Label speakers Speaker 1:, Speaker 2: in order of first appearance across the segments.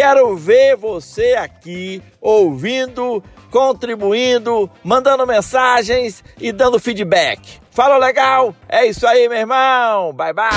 Speaker 1: Quero ver você aqui ouvindo, contribuindo, mandando mensagens e dando feedback. Fala legal? É isso aí, meu irmão. Bye bye.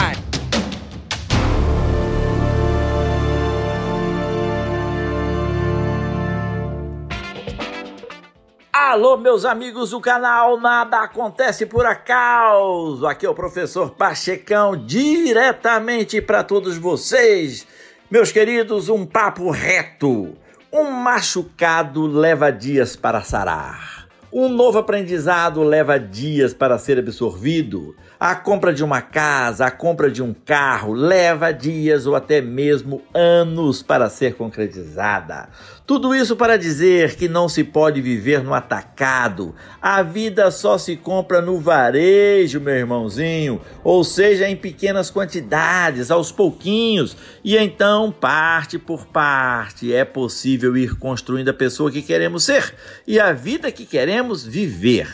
Speaker 1: Alô, meus amigos do canal Nada Acontece por Acaso. Aqui é o professor Pachecão, diretamente para todos vocês meus queridos, um papo reto. Um machucado leva dias para sarar. Um novo aprendizado leva dias para ser absorvido. A compra de uma casa, a compra de um carro leva dias ou até mesmo anos para ser concretizada. Tudo isso para dizer que não se pode viver no atacado. A vida só se compra no varejo, meu irmãozinho, ou seja, em pequenas quantidades, aos pouquinhos, e então, parte por parte, é possível ir construindo a pessoa que queremos ser e a vida que queremos viver.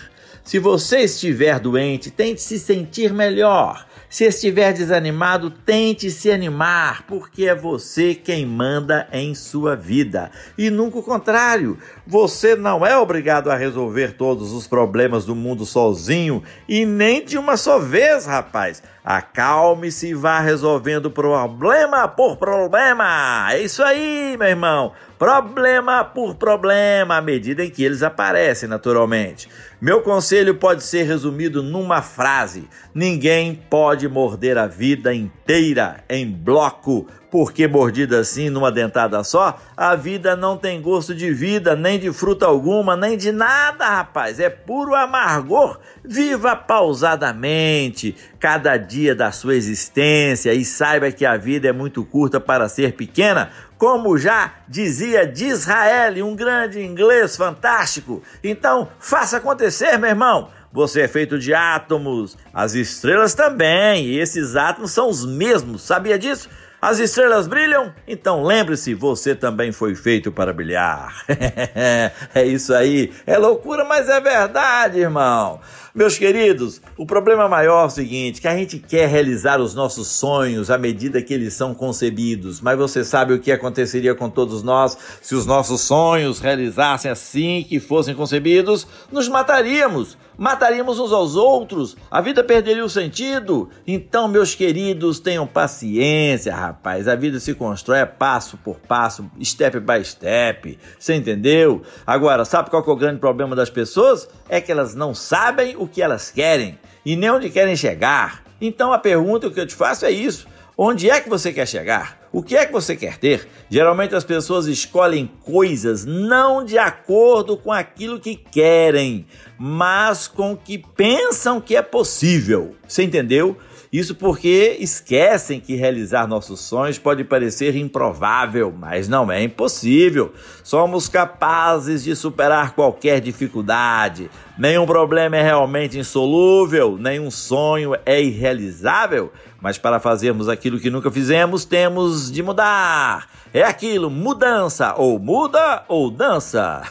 Speaker 1: Se você estiver doente, tente se sentir melhor. Se estiver desanimado, tente se animar, porque é você quem manda em sua vida. E nunca o contrário. Você não é obrigado a resolver todos os problemas do mundo sozinho e nem de uma só vez, rapaz. Acalme-se e vá resolvendo problema por problema. É isso aí, meu irmão. Problema por problema, à medida em que eles aparecem naturalmente. Meu conselho pode ser resumido numa frase: ninguém pode morder a vida inteira em bloco, porque mordida assim numa dentada só, a vida não tem gosto de vida, nem de fruta alguma, nem de nada, rapaz. É puro amargor. Viva pausadamente cada dia da sua existência e saiba que a vida é muito curta para ser pequena, como já dizia Disraeli, um grande inglês fantástico. Então, faça acontecer, meu irmão. Você é feito de átomos, as estrelas também, e esses átomos são os mesmos, sabia disso? As estrelas brilham? Então lembre-se, você também foi feito para brilhar. é isso aí. É loucura, mas é verdade, irmão. Meus queridos, o problema maior é o seguinte: que a gente quer realizar os nossos sonhos à medida que eles são concebidos, mas você sabe o que aconteceria com todos nós se os nossos sonhos realizassem assim que fossem concebidos? Nos mataríamos, mataríamos uns aos outros, a vida perderia o sentido. Então, meus queridos, tenham paciência, rapaz. A vida se constrói passo por passo, step by step. Você entendeu? Agora, sabe qual é o grande problema das pessoas? É que elas não sabem o que elas querem e nem onde querem chegar. Então a pergunta que eu te faço é isso: onde é que você quer chegar? O que é que você quer ter? Geralmente as pessoas escolhem coisas não de acordo com aquilo que querem, mas com o que pensam que é possível. Você entendeu? Isso porque esquecem que realizar nossos sonhos pode parecer improvável, mas não é impossível. Somos capazes de superar qualquer dificuldade. Nenhum problema é realmente insolúvel, nenhum sonho é irrealizável. Mas para fazermos aquilo que nunca fizemos, temos de mudar. É aquilo, mudança, ou muda ou dança.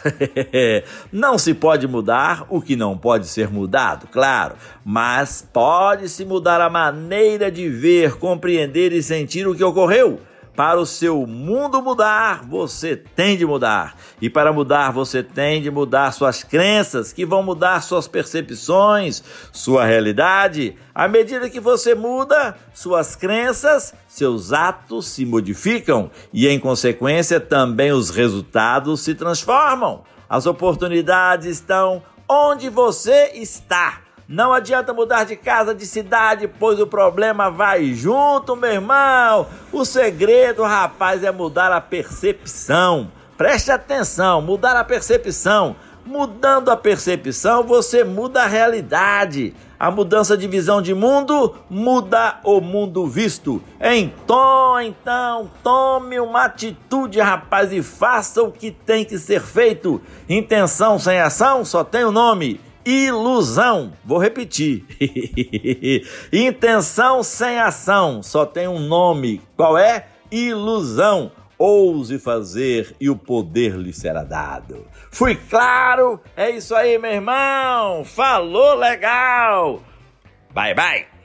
Speaker 1: não se pode mudar o que não pode ser mudado, claro, mas pode-se mudar a maneira de ver, compreender e sentir o que ocorreu. Para o seu mundo mudar, você tem de mudar. E para mudar, você tem de mudar suas crenças, que vão mudar suas percepções, sua realidade. À medida que você muda suas crenças, seus atos se modificam e, em consequência, também os resultados se transformam. As oportunidades estão onde você está. Não adianta mudar de casa, de cidade, pois o problema vai junto, meu irmão. O segredo, rapaz, é mudar a percepção. Preste atenção, mudar a percepção. Mudando a percepção, você muda a realidade. A mudança de visão de mundo muda o mundo visto. Então, então, tome uma atitude, rapaz, e faça o que tem que ser feito. Intenção sem ação só tem o um nome. Ilusão. Vou repetir. Intenção sem ação só tem um nome. Qual é? Ilusão. Ouse fazer e o poder lhe será dado. Fui claro? É isso aí, meu irmão. Falou legal. Bye, bye.